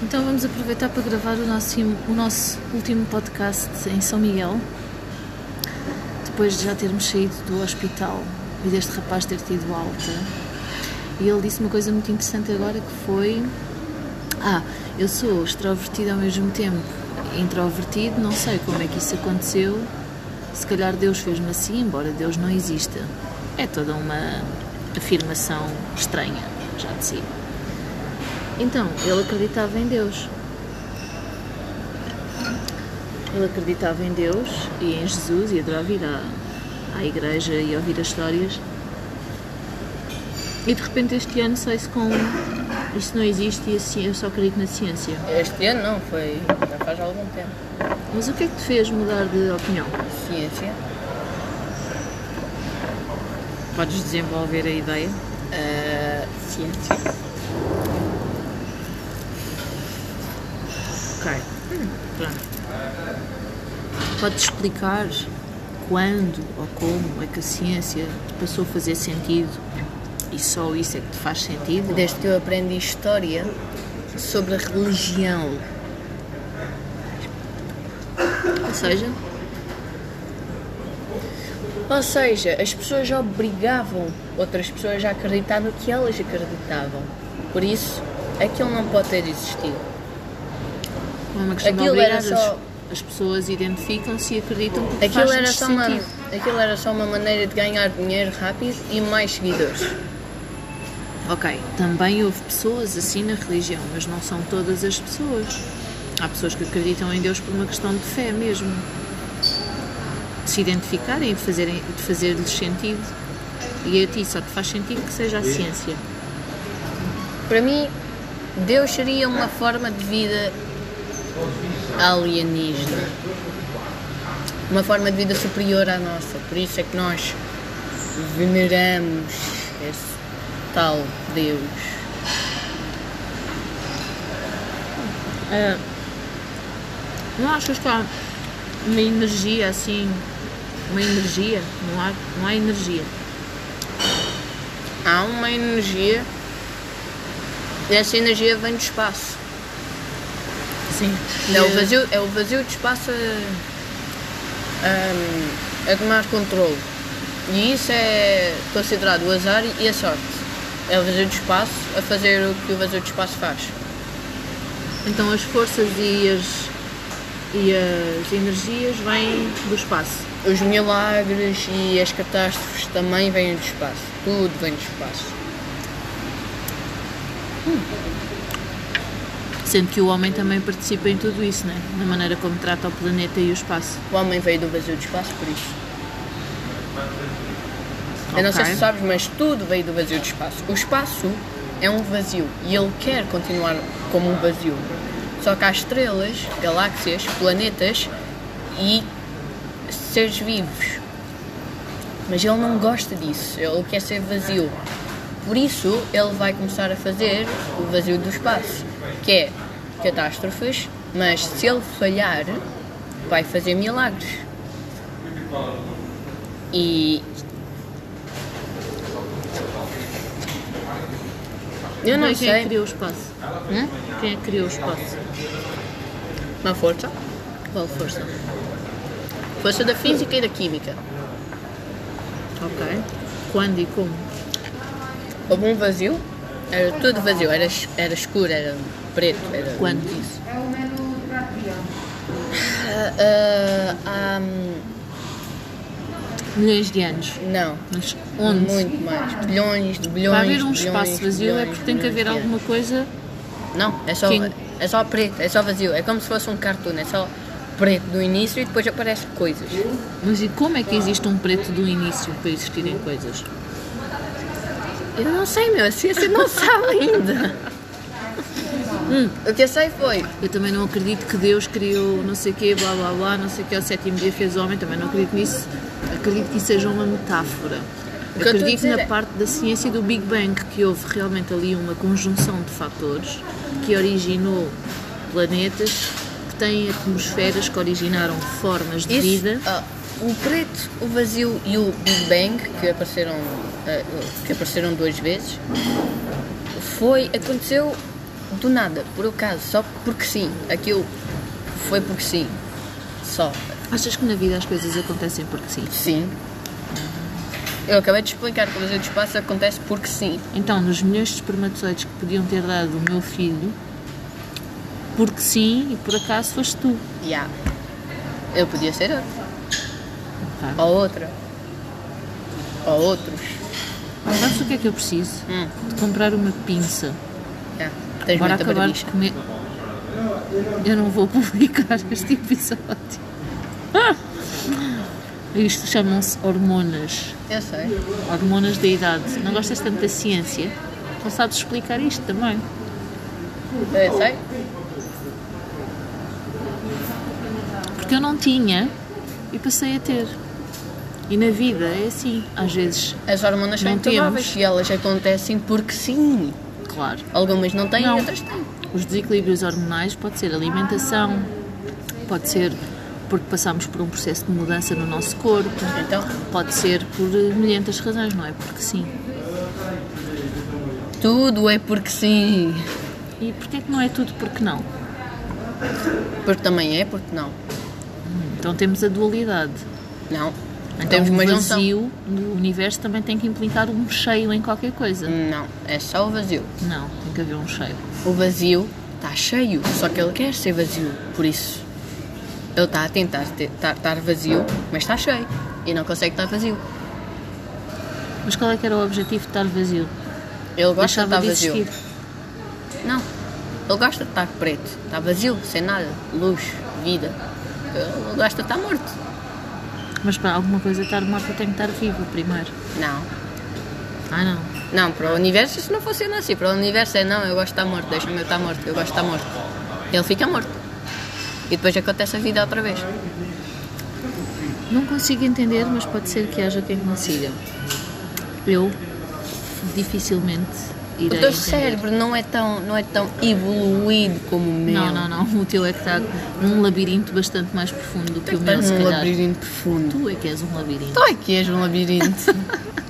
Então vamos aproveitar para gravar o nosso, o nosso último podcast em São Miguel. Depois de já termos saído do hospital e deste rapaz ter tido alta. E ele disse uma coisa muito interessante agora que foi. Ah, eu sou extrovertido ao mesmo tempo introvertido, não sei como é que isso aconteceu. Se calhar Deus fez-me assim, embora Deus não exista. É toda uma afirmação estranha, já de si. Então, ele acreditava em Deus. Ele acreditava em Deus e em Jesus e adorava ir à, à igreja e ouvir as histórias. E de repente este ano sai-se com isso não existe e assim eu só acredito na ciência. Este ano não, foi já faz algum tempo. Mas o que é que te fez mudar de opinião? Ciência. Podes desenvolver a ideia? Uh, ciência. Ok. Hum, pronto. Podes explicar quando ou como é que a ciência passou a fazer sentido e só isso é que te faz sentido? Desde que eu aprendi história sobre a religião. Ou seja? Ou seja, as pessoas obrigavam outras pessoas a acreditar no que elas acreditavam. Por isso, aquilo não pode ter existido. É uma questão Aquilo de obrigar, só- as, as pessoas identificam-se e acreditam porque Aquilo era, só uma, sentido. aquilo era só uma maneira de ganhar dinheiro rápido e mais seguidores. Ok, também houve pessoas assim na religião, mas não são todas as pessoas. Há pessoas que acreditam em Deus por uma questão de fé mesmo. De se identificarem e de fazerem- de fazer-lhes sentido. E a ti só te faz sentido que seja a ciência. Para mim, Deus seria uma forma de vida alienígena. Uma forma de vida superior à nossa. Por isso é que nós veneramos esse tal Deus. Não achas que há uma energia assim, uma energia? Não há, não há energia. Há uma energia e essa energia vem do espaço. Sim. É o vazio, é o vazio de espaço a, a, a tomar controle. E isso é considerado o azar e a sorte. É o vazio de espaço a fazer o que o vazio de espaço faz. Então as forças e as, e as energias vêm do espaço. Os milagres e as catástrofes também vêm do espaço. Tudo vem do espaço. Sendo que o homem também participa em tudo isso, né? na maneira como trata o planeta e o espaço. O homem veio do vazio de espaço por isso. Eu não sei se sabes, mas tudo veio do vazio de espaço. O espaço é um vazio e ele quer continuar como um vazio. Só que há estrelas, galáxias, planetas e seres vivos. Mas ele não gosta disso, ele quer ser vazio. Por isso, ele vai começar a fazer o vazio do espaço, que é catástrofes, mas se ele falhar, vai fazer milagres. E eu não Bem, quem é sei. criou o espaço? Hum? Quem é que criou o espaço? Uma força. Qual força? Força da física e da química. Ok. Quando e como? Houve um vazio, era tudo vazio, era, era escuro, era preto, era Quando? isso. Ah, ah, ah, hum, Milhões de anos. não, Mas onde? muito mais. Bilhões de bilhões. Para haver um bilhões, espaço vazio é porque tem que haver alguma coisa. Não, é só, é só preto, é só vazio. É como se fosse um cartoon, é só preto do início e depois aparecem coisas. Mas e como é que existe um preto do início para existirem coisas? Eu não sei, meu, a ciência não sabe ainda. Hum, o que eu sei foi Eu também não acredito que Deus criou não sei o quê, blá blá blá, não sei o quê, ao sétimo dia fez o homem, também não acredito nisso. Acredito que isso seja uma metáfora. Eu Acredito na é- parte da ciência do Big Bang, que houve realmente ali uma conjunção de fatores que originou planetas que têm atmosferas que originaram formas de Isso, vida. ah, o preto, o vazio e o Big Bang, que apareceram, que apareceram duas vezes, foi, aconteceu do nada, por acaso, só porque sim. Aquilo foi porque sim. Só. Achas que na vida as coisas acontecem porque sim? Sim. Eu acabei de explicar que o vazio de espaço acontece porque sim. Então, nos milhões de espermatozoides que podiam ter dado o meu filho, porque sim e por acaso foste tu. Yeah. Eu podia ser outro. Ok. Ou outra. Ou outros. Sabes o que é que eu preciso? Hum. De comprar uma pinça. Yeah. Tens Bora muita acabar barbicha. de comer. Eu não vou publicar este episódio. Isto chamam-se hormonas. Eu sei. Hormonas da idade. Não gostas tanto da ciência? Não sabes explicar isto também. Eu sei. Porque eu não tinha e passei a ter. E na vida é assim. Às vezes, As hormonas são intuáveis e elas acontecem porque sim. claro, Algumas não têm Não. outras têm. os desequilíbrios hormonais pode ser alimentação, pode ser porque passamos por um processo de mudança no nosso corpo, Então, pode ser por milhentas razões, não é? Porque sim. tudo é porque sim. E porquê que não é tudo porque não? Porque também é, porque não. Então temos a dualidade. Não. Então o vazio no universo também tem que implicar um cheio em qualquer coisa. Não, é só o vazio. Não, tem que haver um cheio. O vazio está cheio, só que ele quer ser vazio. Por isso, ele está a tentar estar vazio, mas está cheio. E não consegue estar vazio. Mas qual é que era o objetivo de estar vazio? Ele gosta Deixava de de estar vazio. existir. Não. Ele gosta de estar preto. Está vazio, sem nada. Luz, vida. Ele gosta de estar morto. Mas para alguma coisa estar morta tem que estar viva primeiro. Não. Ah não. Não, para o universo isso não funciona assim. Para o universo é não, eu gosto de estar morto, deixa-me eu estar morto, eu gosto de estar morto. Ele fica morto. E depois acontece a vida outra vez. Não consigo entender, mas pode ser que haja quem consiga. Eu dificilmente O irei teu entender. cérebro não é tão, não é tão evoluído como o meu. Não, não, não. O teu é que está num labirinto bastante mais profundo do que o meu, estás num calhar. labirinto profundo. Tu é que és um labirinto. Tu é que és um labirinto.